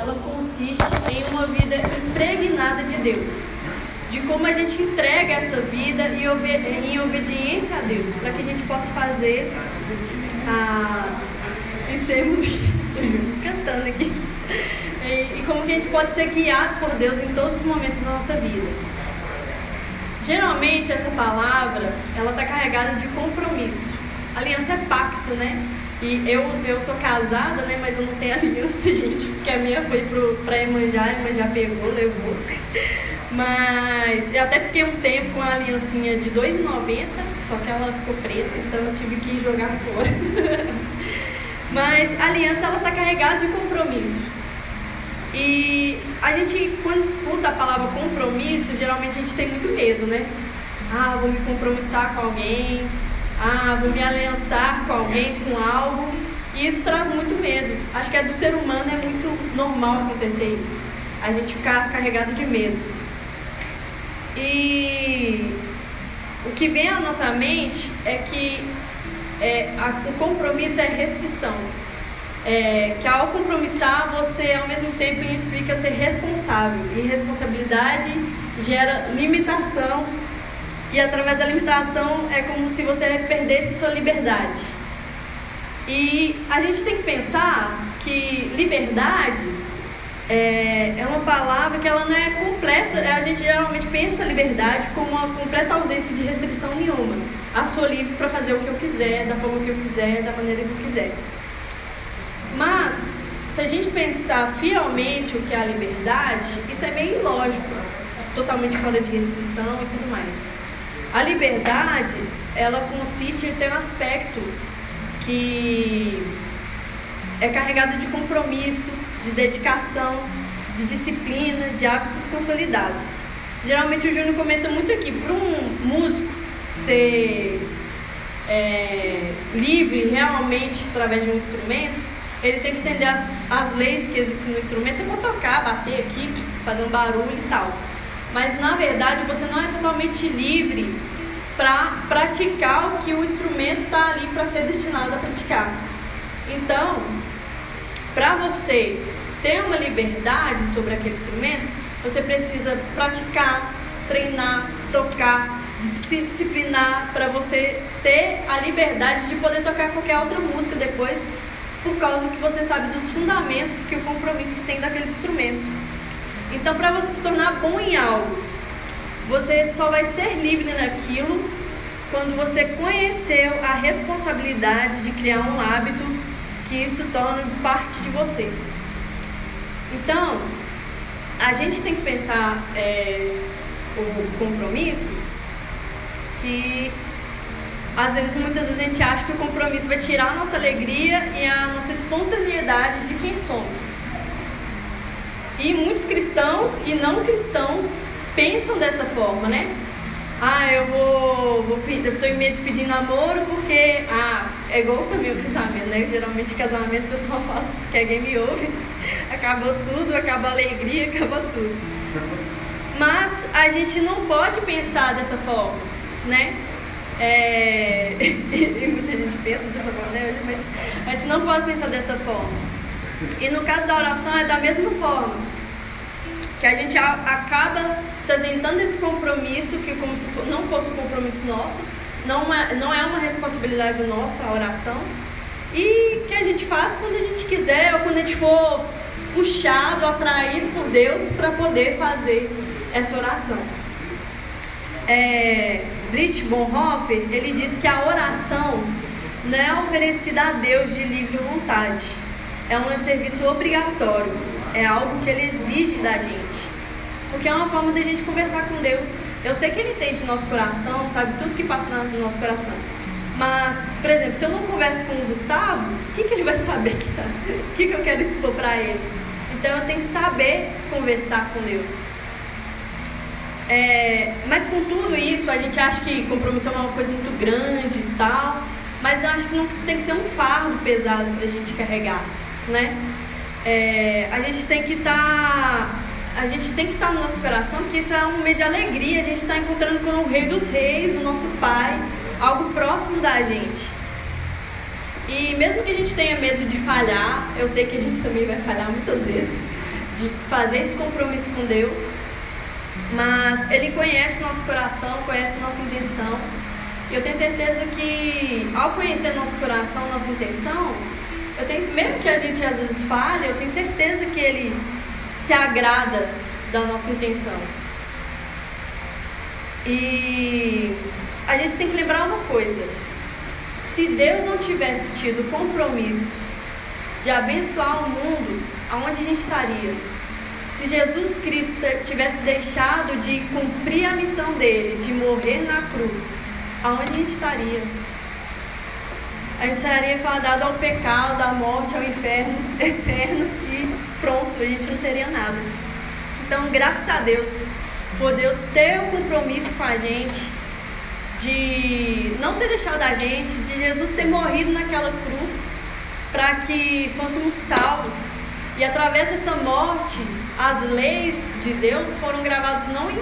ela consiste em uma vida impregnada de Deus. De como a gente entrega essa vida e em obediência a Deus, para que a gente possa fazer a, e sermos cantando aqui. E, e como que a gente pode ser guiado por Deus em todos os momentos da nossa vida. Geralmente essa palavra ela está carregada de compromisso. Aliança é pacto, né? E eu, eu sou casada, né? Mas eu não tenho aliança, gente, porque a minha foi pro, pra Emanjá, a Emanjá pegou, levou. Mas eu até fiquei um tempo com a aliancinha de R$2,90, só que ela ficou preta, então eu tive que jogar fora. Mas a aliança ela tá carregada de compromisso. E a gente, quando escuta a palavra compromisso, geralmente a gente tem muito medo, né? Ah, vou me compromissar com alguém, ah, vou me aliançar com alguém, com algo. E isso traz muito medo. Acho que é do ser humano é muito normal acontecer isso. A gente ficar carregado de medo. E o que vem à nossa mente é que é, a, o compromisso é restrição. É, que ao compromissar, você ao mesmo tempo implica ser responsável. E responsabilidade gera limitação e através da limitação é como se você perdesse sua liberdade. E a gente tem que pensar que liberdade é, é uma palavra que ela não é completa. A gente geralmente pensa liberdade como uma completa ausência de restrição nenhuma. Ah, sou livre para fazer o que eu quiser, da forma que eu quiser, da maneira que eu quiser. Mas, se a gente pensar fielmente o que é a liberdade, isso é meio ilógico, totalmente fora de restrição e tudo mais. A liberdade, ela consiste em ter um aspecto que é carregado de compromisso, de dedicação, de disciplina, de hábitos consolidados. Geralmente o Júnior comenta muito aqui, para um músico ser é, livre realmente através de um instrumento, ele tem que entender as, as leis que existem no instrumento. Você pode tocar, bater aqui, fazer um barulho e tal mas na verdade você não é totalmente livre para praticar o que o instrumento está ali para ser destinado a praticar. Então, para você ter uma liberdade sobre aquele instrumento, você precisa praticar, treinar, tocar, se disciplinar para você ter a liberdade de poder tocar qualquer outra música depois, por causa que você sabe dos fundamentos que o compromisso que tem daquele instrumento. Então, para você se tornar bom em algo, você só vai ser livre naquilo quando você conheceu a responsabilidade de criar um hábito que isso torne parte de você. Então, a gente tem que pensar é, o compromisso que às vezes, muitas vezes a gente acha que o compromisso vai tirar a nossa alegria e a nossa espontaneidade de quem somos. E muitos cristãos e não cristãos pensam dessa forma, né? Ah, eu vou, vou eu tô em medo de pedir namoro porque, ah, é igual também o casamento, né? Geralmente casamento o pessoal fala que é game over, acabou tudo, acaba a alegria, acaba tudo. Mas a gente não pode pensar dessa forma, né? É... e muita gente pensa dessa forma, né? Mas a gente não pode pensar dessa forma. E no caso da oração é da mesma forma que a gente acaba se ausentando desse compromisso, que como se não fosse um compromisso nosso, não é, não é uma responsabilidade nossa a oração, e que a gente faz quando a gente quiser, ou quando a gente for puxado, atraído por Deus para poder fazer essa oração. É, Dietrich Bonhoeffer, ele diz que a oração não é oferecida a Deus de livre vontade, é um serviço obrigatório é algo que ele exige da gente. Porque é uma forma da gente conversar com Deus. Eu sei que ele entende o nosso coração, sabe tudo que passa no nosso coração. Mas, por exemplo, se eu não converso com o Gustavo, o que, que ele vai saber que tá? O que, que eu quero expor para ele? Então eu tenho que saber conversar com Deus. É, mas com tudo isso, a gente acha que compromisso é uma coisa muito grande e tal. Mas eu acho que não tem que ser um fardo pesado para a gente carregar, né? é, a gente tem que estar. Tá, a gente tem que estar no nosso coração, porque isso é um momento de alegria. A gente está encontrando com o Rei dos Reis, o nosso Pai, algo próximo da gente. E mesmo que a gente tenha medo de falhar, eu sei que a gente também vai falhar muitas vezes, de fazer esse compromisso com Deus, mas Ele conhece o nosso coração, conhece a nossa intenção. E eu tenho certeza que ao conhecer nosso coração, nossa intenção, eu tenho, mesmo que a gente às vezes falhe, eu tenho certeza que Ele se agrada da nossa intenção. E a gente tem que lembrar uma coisa: se Deus não tivesse tido compromisso de abençoar o mundo, aonde a gente estaria? Se Jesus Cristo tivesse deixado de cumprir a missão dele, de morrer na cruz, aonde a gente estaria? A gente estaria fadado ao pecado, à morte, ao inferno eterno e pronto, a gente não seria nada. Então, graças a Deus, por Deus ter um compromisso com a gente, de não ter deixado a gente, de Jesus ter morrido naquela cruz para que fôssemos salvos. E através dessa morte, as leis de Deus foram gravadas não em,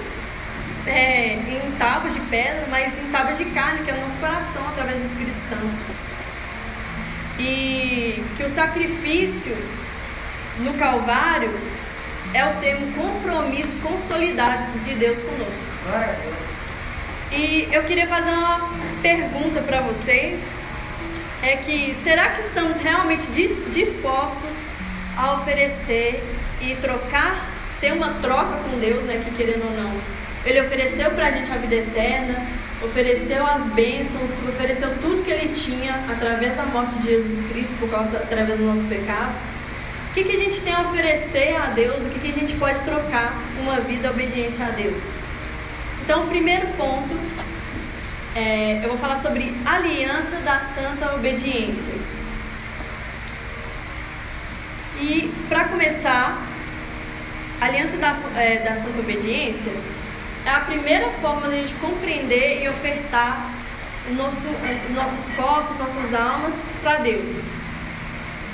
é, em tábuas de pedra, mas em tábuas de carne, que é o nosso coração, através do Espírito Santo. E que o sacrifício no Calvário é o termo compromisso consolidado de Deus conosco. E eu queria fazer uma pergunta para vocês. É que será que estamos realmente dispostos a oferecer e trocar, ter uma troca com Deus, né? Que querendo ou não, Ele ofereceu para a gente a vida eterna, ofereceu as bênçãos, ofereceu tudo que Ele tinha através da morte de Jesus Cristo, por causa através dos nossos pecados. Que, que a gente tem a oferecer a Deus? O que, que a gente pode trocar uma vida obediência a Deus? Então, o primeiro ponto, é, eu vou falar sobre aliança da santa obediência. E, para começar, a aliança da, é, da santa obediência é a primeira forma de a gente compreender e ofertar nosso, nossos corpos, nossas almas para Deus.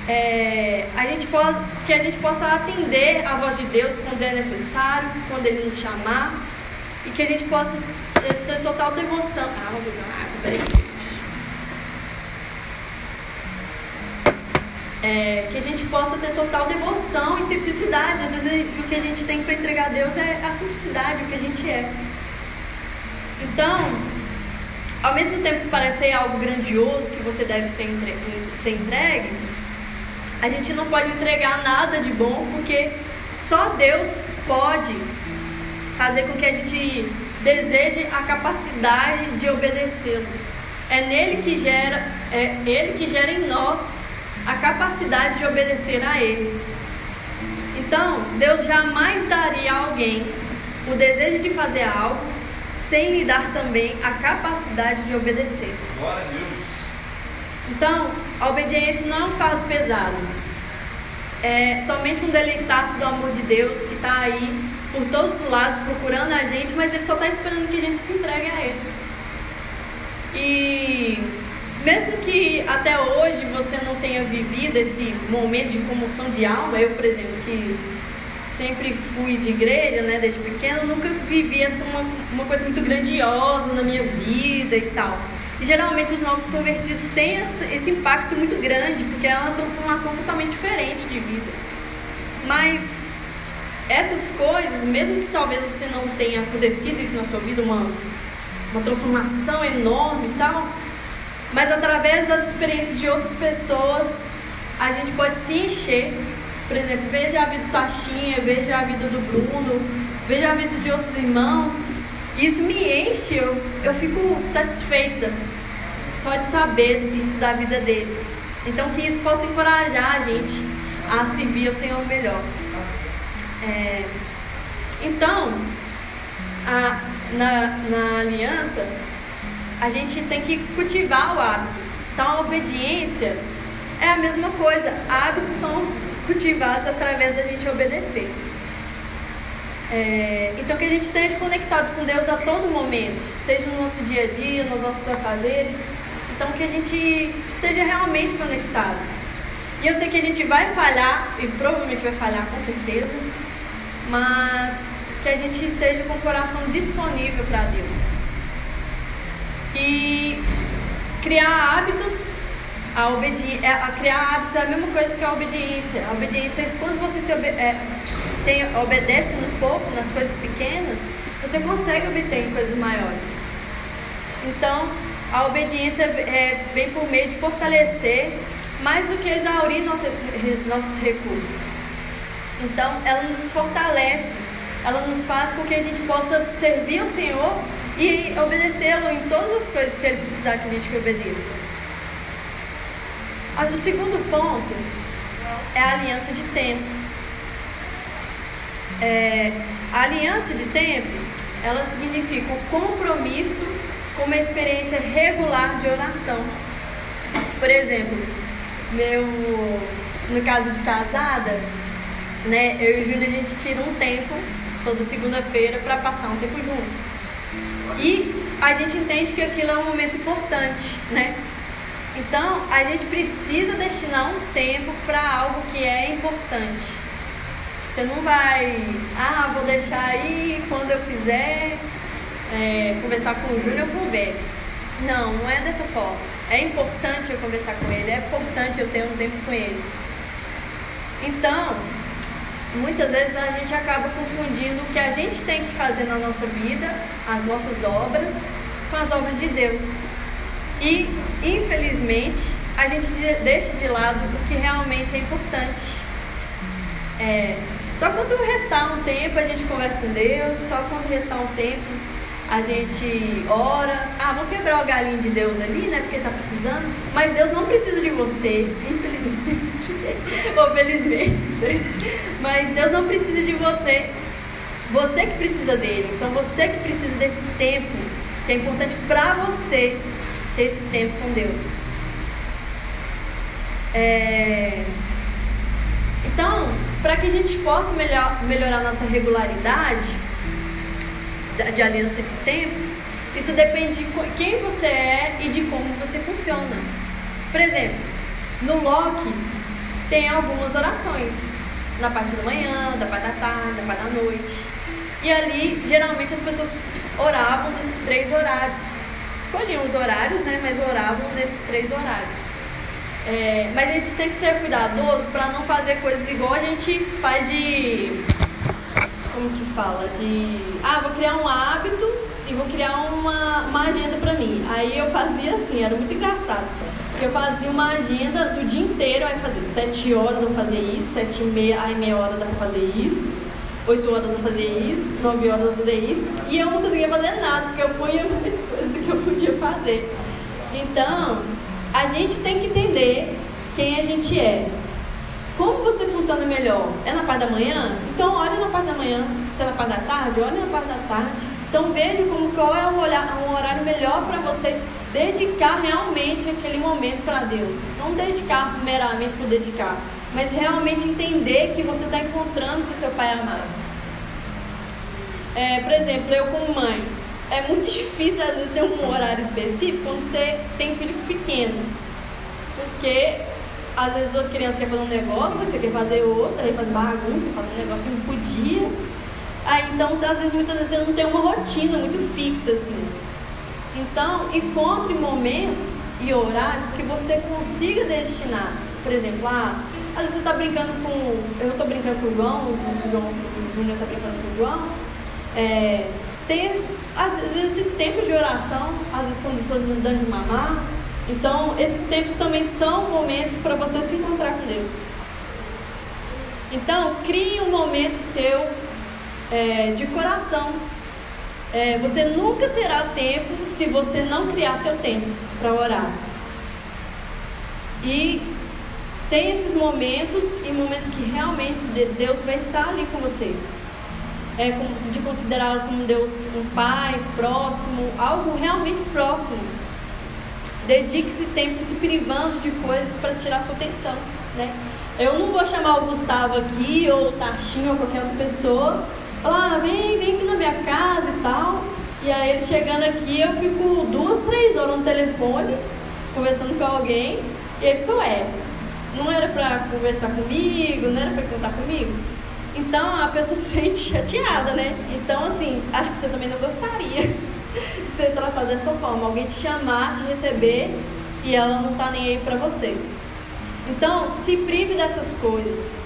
É, a gente pode, que a gente possa atender a voz de Deus quando é necessário, quando Ele nos chamar, e que a gente possa ter total devoção. Ah, vou beber água, peraí. É, que a gente possa ter total devoção e simplicidade. Às vezes o que a gente tem para entregar a Deus é a simplicidade, o que a gente é. Então, ao mesmo tempo que parece algo grandioso que você deve ser, entre, ser entregue, a gente não pode entregar nada de bom porque só Deus pode fazer com que a gente deseje a capacidade de obedecê-lo. É nele que gera, é ele que gera em nós a capacidade de obedecer a ele. Então, Deus jamais daria a alguém o desejo de fazer algo sem lhe dar também a capacidade de obedecer. Glória a Deus. Então, a obediência não é um fardo pesado. É somente um deleitar-se do amor de Deus que está aí por todos os lados procurando a gente, mas ele só está esperando que a gente se entregue a ele. E mesmo que até hoje você não tenha vivido esse momento de comoção de alma, eu, por exemplo, que sempre fui de igreja, né, desde pequeno, nunca vivi essa uma, uma coisa muito grandiosa na minha vida e tal. E geralmente os novos convertidos têm esse, impacto muito grande, porque é uma transformação totalmente diferente de vida. Mas essas coisas, mesmo que talvez você não tenha acontecido isso na sua vida, uma, uma transformação enorme e tal, mas através das experiências de outras pessoas, a gente pode se encher. Por exemplo, veja a vida do Tachinha, veja a vida do Bruno, veja a vida de outros irmãos. Isso me enche, eu, eu fico satisfeita só de saber isso da vida deles. Então que isso possa encorajar a gente a servir ao Senhor melhor. É, então, a, na, na aliança, a gente tem que cultivar o hábito. Então, a obediência é a mesma coisa. Hábitos são cultivados através da gente obedecer. É, então, que a gente esteja conectado com Deus a todo momento, seja no nosso dia a dia, nos nossos afazeres. Então, que a gente esteja realmente conectados. E eu sei que a gente vai falhar, e provavelmente vai falhar com certeza, mas que a gente esteja com o coração disponível para Deus. E criar hábitos, a obediência, é, criar hábitos é a mesma coisa que a obediência. A obediência quando você se. É, tem, obedece no pouco, nas coisas pequenas, você consegue obter em coisas maiores. Então, a obediência é, vem por meio de fortalecer mais do que exaurir nossos, nossos recursos. Então, ela nos fortalece, ela nos faz com que a gente possa servir ao Senhor e obedecê-lo em todas as coisas que Ele precisar que a gente obedeça. Ah, o segundo ponto é a aliança de tempo. É, a aliança de tempo, ela significa o compromisso com uma experiência regular de oração. Por exemplo, meu, no caso de casada, né, eu e o Júnior a gente tira um tempo toda segunda-feira para passar um tempo juntos. E a gente entende que aquilo é um momento importante, né? Então, a gente precisa destinar um tempo para algo que é importante. Você não vai, ah, vou deixar aí quando eu quiser é, conversar com o Júnior, eu converso. Não, não é dessa forma. É importante eu conversar com ele, é importante eu ter um tempo com ele. Então, muitas vezes a gente acaba confundindo o que a gente tem que fazer na nossa vida, as nossas obras, com as obras de Deus. E, infelizmente, a gente deixa de lado o que realmente é importante. É, só quando restar um tempo a gente conversa com Deus, só quando restar um tempo a gente ora. Ah, vamos quebrar o galinho de Deus ali, né? Porque tá precisando. Mas Deus não precisa de você, infelizmente. Ou felizmente. Mas Deus não precisa de você. Você que precisa dele. Então você que precisa desse tempo, que é importante para você ter esse tempo com Deus. É... Então, para que a gente possa melhor, melhorar nossa regularidade, de aliança de tempo, isso depende de quem você é e de como você funciona. Por exemplo, no Loki tem algumas orações, na parte da manhã, da parte da tarde, da parte da noite. E ali, geralmente, as pessoas oravam nesses três horários. Escolhiam os horários, né? Mas oravam nesses três horários. É, mas a gente tem que ser cuidadoso para não fazer coisas igual a gente faz de como que fala? De, ah, vou criar um hábito e vou criar uma, uma agenda para mim. Aí eu fazia assim, era muito engraçado. Eu fazia uma agenda do dia inteiro, aí fazia sete horas eu fazia isso, sete e meia, aí meia hora dá pra fazer isso, oito horas eu fazia isso, nove horas eu fazia isso, e eu não conseguia fazer nada, porque eu punha mais coisas que eu podia fazer. Então, a gente tem que entender quem a gente é. Como você funciona melhor? É na parte da manhã? Então olhe na parte da manhã. Se é na parte da tarde, olhe na parte da tarde. Então veja como qual é um, horário melhor para você dedicar realmente aquele momento para Deus. Não dedicar meramente por dedicar, mas realmente entender que você está encontrando com o seu Pai amado. É, por exemplo, eu como mãe, é muito difícil às vezes ter um horário específico quando você tem filho pequeno. Porque às vezes a criança quer fazer um negócio, você quer fazer outra, aí faz bagunça, faz um negócio que não podia. Aí então, às vezes, muitas vezes você não tem uma rotina muito fixa assim. Então, encontre momentos e horários que você consiga destinar. Por exemplo, ah, às vezes você está brincando com. Eu estou brincando com o João, o, João, o Júnior está brincando com o João. É, tem às vezes esses tempos de oração, às vezes quando estou dando de mamar, então, esses tempos também são momentos para você se encontrar com Deus. Então, crie um momento seu é, de coração. É, você nunca terá tempo se você não criar seu tempo para orar. E tem esses momentos e momentos que realmente Deus vai estar ali com você. É, de considerá-lo como Deus, um pai próximo, algo realmente próximo Dedique-se tempo se privando de coisas para tirar sua atenção, né? Eu não vou chamar o Gustavo aqui, ou o Tarchinho, ou qualquer outra pessoa, falar, ah, vem, vem aqui na minha casa e tal. E aí ele chegando aqui, eu fico duas, três horas no telefone, conversando com alguém, e aí ficou, é, não era para conversar comigo, não era para contar comigo. Então a pessoa se sente chateada, né? Então, assim, acho que você também não gostaria ser tratado dessa forma, alguém te chamar, te receber e ela não tá nem aí para você. Então, se prive dessas coisas.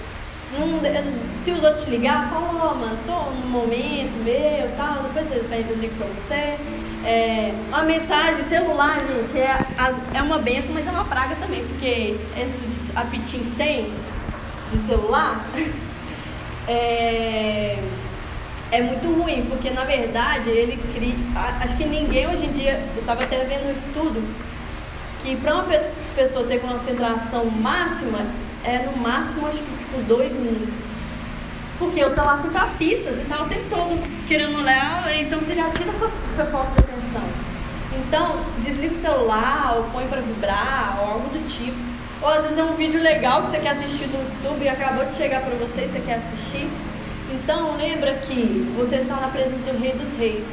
se os outros te ligar, fala, ó, oh, mano, tô no momento meu, tal, depois eu ligo pra você. É, uma mensagem celular, gente, é, é uma benção, mas é uma praga também, porque esses apitinhos que tem de celular é, é muito ruim, porque na verdade ele cria. Acho que ninguém hoje em dia, eu estava até vendo um estudo, que para uma pessoa ter concentração máxima, é no máximo acho que por dois minutos. Porque o celular sempre apita, você tá o tempo todo querendo olhar, então você já tira seu, seu foco de atenção. Então, desliga o celular, ou põe para vibrar, ou algo do tipo. Ou às vezes é um vídeo legal que você quer assistir no YouTube e acabou de chegar para você e você quer assistir. Então, lembra que você está na presença do Rei dos Reis.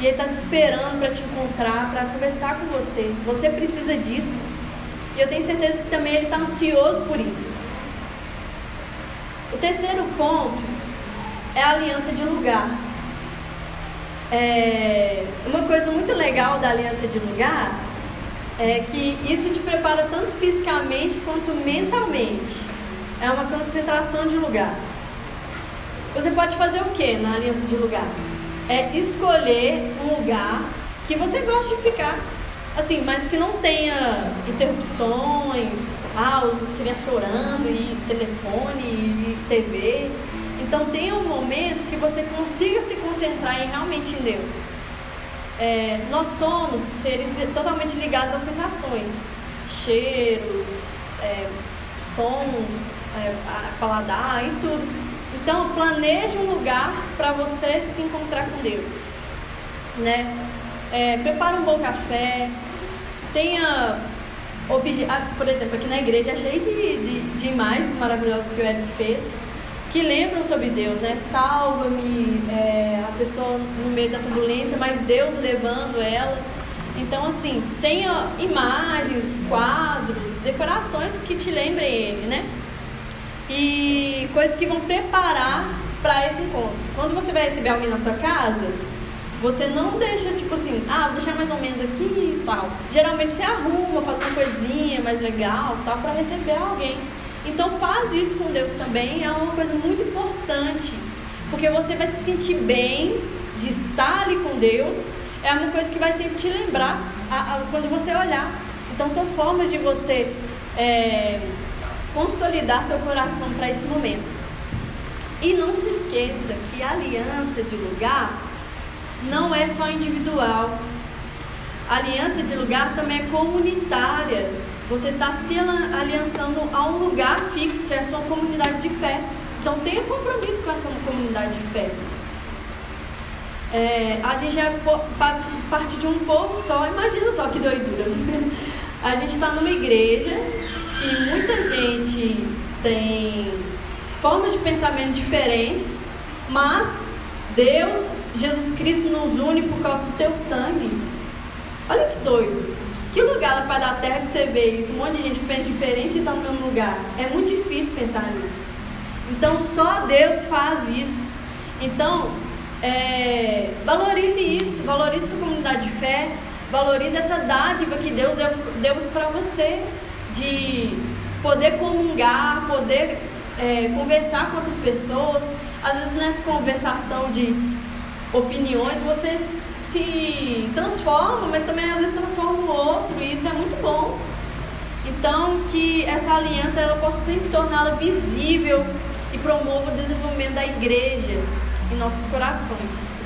E ele está te esperando para te encontrar, para conversar com você. Você precisa disso. E eu tenho certeza que também ele está ansioso por isso. O terceiro ponto é a aliança de lugar. É, uma coisa muito legal da aliança de lugar é que isso te prepara tanto fisicamente quanto mentalmente. É uma concentração de lugar. Você pode fazer o que na aliança de lugar? É escolher um lugar que você gosta de ficar. Assim, mas que não tenha interrupções, ah, criança chorando, e telefone, e TV. Então tenha um momento que você consiga se concentrar em realmente em Deus. É, nós somos seres totalmente ligados às sensações, cheiros, é, sons, é, paladar e tudo. Então planeje um lugar para você se encontrar com Deus. Né? É, prepare um bom café, tenha ah, por exemplo, aqui na igreja é cheio de, de, de imagens maravilhosas que o Eric fez, que lembram sobre Deus, né? Salva-me, é, a pessoa no meio da turbulência, mas Deus levando ela. Então, assim, tenha imagens, quadros, decorações que te lembrem ele, né? E coisas que vão preparar para esse encontro. Quando você vai receber alguém na sua casa, você não deixa, tipo assim, ah, vou deixar mais ou menos aqui e tal. Geralmente você arruma, faz uma coisinha mais legal tal, para receber alguém. Então faz isso com Deus também, é uma coisa muito importante. Porque você vai se sentir bem de estar ali com Deus. É uma coisa que vai sempre te lembrar a, a, quando você olhar. Então são formas de você é, consolidar seu coração para esse momento. E não se esqueça que a aliança de lugar não é só individual. A aliança de lugar também é comunitária. Você está se aliançando a um lugar fixo, que é a sua comunidade de fé. Então tenha compromisso com essa comunidade de fé. É, a gente é parte de um povo só, imagina só que doidura. A gente está numa igreja e muita gente tem formas de pensamento diferentes, mas Deus, Jesus Cristo nos une por causa do teu sangue. Olha que doido. Que lugar para da terra que você vê isso? Um monte de gente que pensa diferente e está no mesmo lugar. É muito difícil pensar nisso. Então só Deus faz isso. Então, é, valorize isso, valorize sua comunidade de fé, valorize essa dádiva que Deus deu para você de poder comungar, poder é, conversar com outras pessoas, às vezes nessa conversação de opiniões você se transforma, mas também às vezes transforma o outro, e isso é muito bom. Então, que essa aliança ela possa sempre torná-la visível e promova o desenvolvimento da igreja em nossos corações.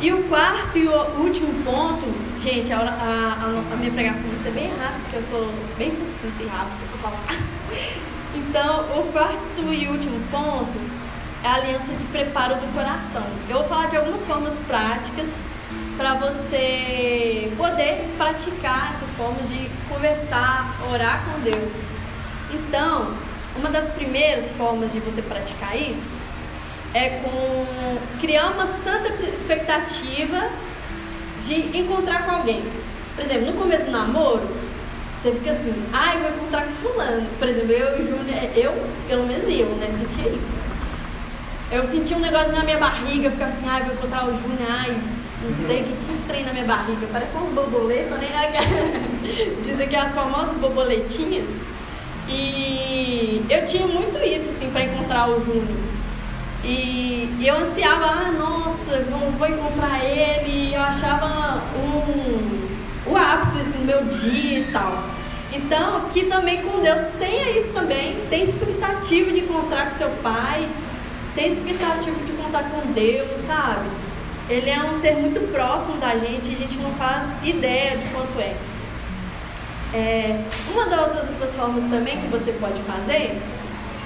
E o quarto e o último ponto, gente, a, a, a minha pregação vai ser bem rápida, porque eu sou bem sucinta e rápida para falar. Então, o quarto e último ponto é a aliança de preparo do coração. Eu vou falar de algumas formas práticas para você poder praticar essas formas de conversar, orar com Deus. Então, uma das primeiras formas de você praticar isso é com criar uma santa expectativa de encontrar com alguém. Por exemplo, no começo do namoro, você fica assim, ai, vou encontrar com fulano. Por exemplo, eu e o Júnior, eu, pelo menos eu, né, senti isso. Eu senti um negócio na minha barriga, fica assim, ai, vou encontrar o Júnior, ai, não sei o que, que estranho na minha barriga. Parece umas borboletas, né? Dizem que é as famosas borboletinhas. E eu tinha muito isso, assim, para encontrar o Júnior. E eu ansiava, ah, nossa, vou, vou encontrar ele. Eu achava um, o ápice assim, meu dia e tal. Então, que também com Deus tenha isso também. Tem expectativa de encontrar com seu pai. Tem expectativa de contar com Deus, sabe? Ele é um ser muito próximo da gente e a gente não faz ideia de quanto é. é uma das outras formas também que você pode fazer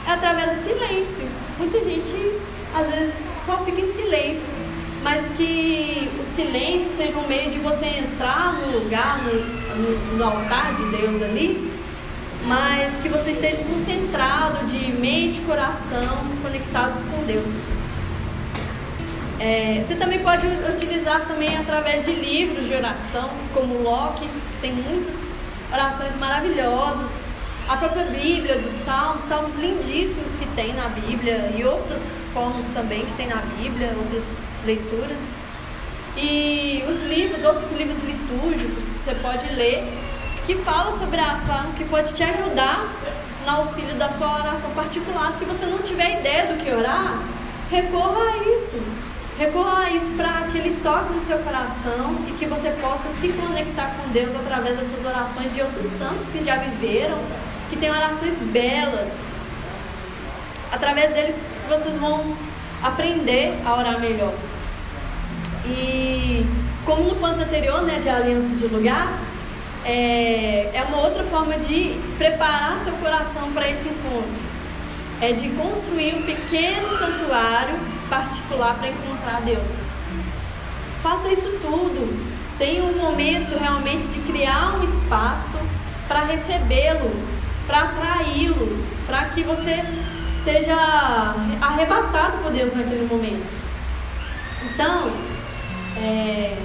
é através do silêncio. Muita gente às vezes só fica em silêncio, mas que o silêncio seja um meio de você entrar no lugar, no, no, no altar de Deus ali, mas que você esteja concentrado de mente e coração conectados com Deus. É, você também pode utilizar também através de livros de oração, como Locke, que tem muitas orações maravilhosas. A própria Bíblia, dos Salmos, salmos lindíssimos que tem na Bíblia e outras formas também que tem na Bíblia, outras leituras. E os livros, outros livros litúrgicos que você pode ler, que falam sobre a oração, que pode te ajudar no auxílio da sua oração particular. Se você não tiver ideia do que orar, recorra a isso. Recorra a isso para que Ele toque no seu coração e que você possa se conectar com Deus através dessas orações de outros santos que já viveram, que têm orações belas. Através deles vocês vão aprender a orar melhor. E como no ponto anterior, né, de aliança de lugar, é, é uma outra forma de preparar seu coração para esse encontro. É de construir um pequeno santuário particular para encontrar Deus. Faça isso tudo. Tenha um momento realmente de criar um espaço para recebê-lo, para atraí-lo, para que você seja arrebatado por Deus naquele momento. Então, é,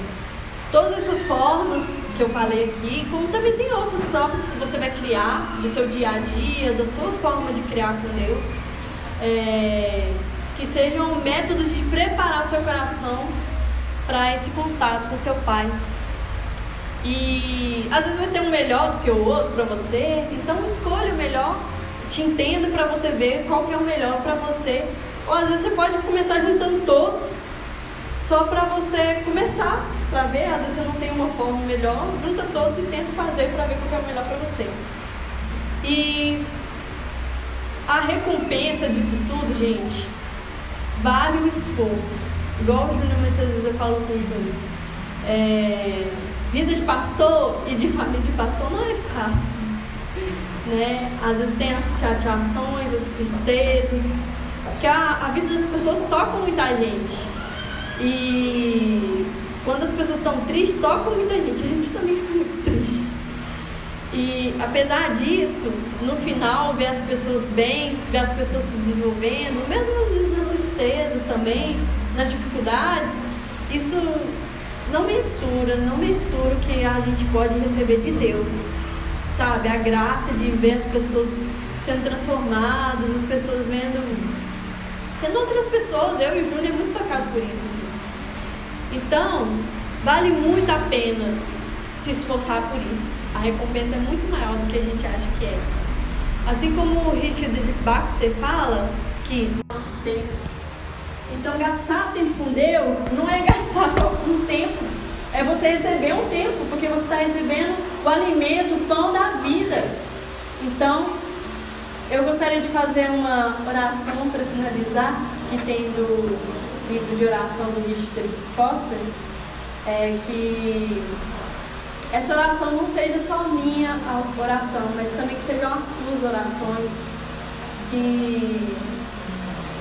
todas essas formas que eu falei aqui, como também tem outras próprias que você vai criar do seu dia a dia, da sua forma de criar com Deus. É, que sejam métodos de preparar o seu coração para esse contato com seu pai. E às vezes vai ter um melhor do que o outro para você, então escolha o melhor, te entenda para você ver qual que é o melhor para você. Ou às vezes você pode começar juntando todos, só para você começar, para ver, às vezes você não tem uma forma melhor, junta todos e tenta fazer para ver qual que é o melhor para você. E a recompensa disso tudo, gente, vale o esforço. Igual o Júnior muitas vezes eu falo com o Júnior. É, vida de pastor e de família de pastor não é fácil. Né? Às vezes tem as chateações, as tristezas, que a, a vida das pessoas toca muita gente. E quando as pessoas estão tristes, tocam muita gente. A gente também fica muito triste. E apesar disso, no final, ver as pessoas bem, ver as pessoas se desenvolvendo, mesmo às vezes nas tristezas também, nas dificuldades, isso não mensura, não mensura o que a gente pode receber de Deus. Sabe? A graça de ver as pessoas sendo transformadas, as pessoas vendo. sendo outras pessoas. Eu e o Júnior é muito tocado por isso. Assim. Então, vale muito a pena se esforçar por isso. A recompensa é muito maior do que a gente acha que é. Assim como o Richard Baxter fala que. Então gastar tempo com Deus não é gastar só um tempo, é você receber um tempo, porque você está recebendo o alimento, o pão da vida. Então, eu gostaria de fazer uma oração para finalizar, que tem do livro de oração do Richard Foster, é, que essa oração não seja só minha oração, mas também que sejam as suas orações. Que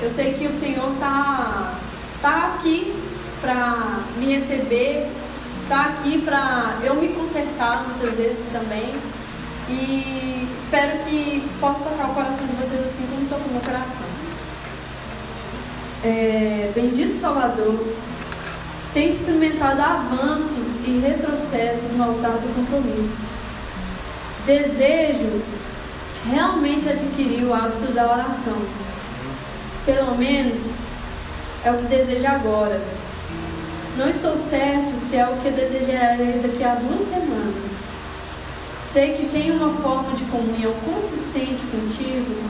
eu sei que o Senhor está tá aqui para me receber, está aqui para eu me consertar muitas vezes também. E espero que possa tocar o coração de vocês assim como tocou meu coração. É, bendito Salvador, tem experimentado avanços e retrocessos no altar do compromisso. Desejo realmente adquirir o hábito da oração. Pelo menos é o que desejo agora. Não estou certo se é o que desejarei daqui a duas semanas. Sei que sem uma forma de comunhão consistente contigo,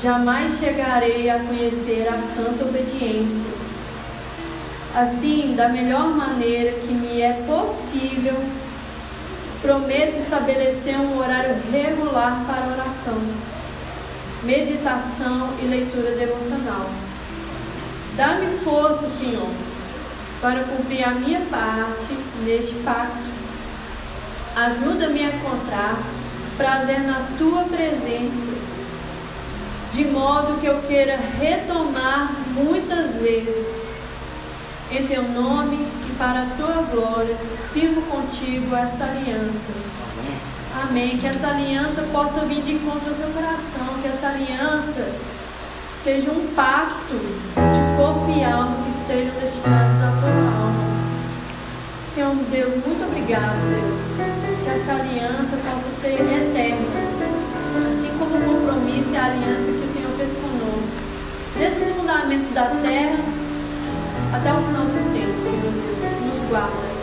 jamais chegarei a conhecer a santa obediência. Assim, da melhor maneira que me é possível, prometo estabelecer um horário regular para oração, meditação e leitura devocional. Dá-me força, Senhor, para cumprir a minha parte neste pacto Ajuda-me a encontrar prazer na tua presença, de modo que eu queira retomar muitas vezes. Em teu nome e para a tua glória, firmo contigo essa aliança. Amém. Que essa aliança possa vir de encontro ao seu coração. Que essa aliança seja um pacto de corpo e alma que estejam destinados à tua alma. Senhor Deus, muito obrigado, Deus. Que essa aliança possa ser eterna. Assim como o compromisso e a aliança que o Senhor fez conosco. Desde os fundamentos da terra até o final dos tempos, Senhor Deus. Nos guarda.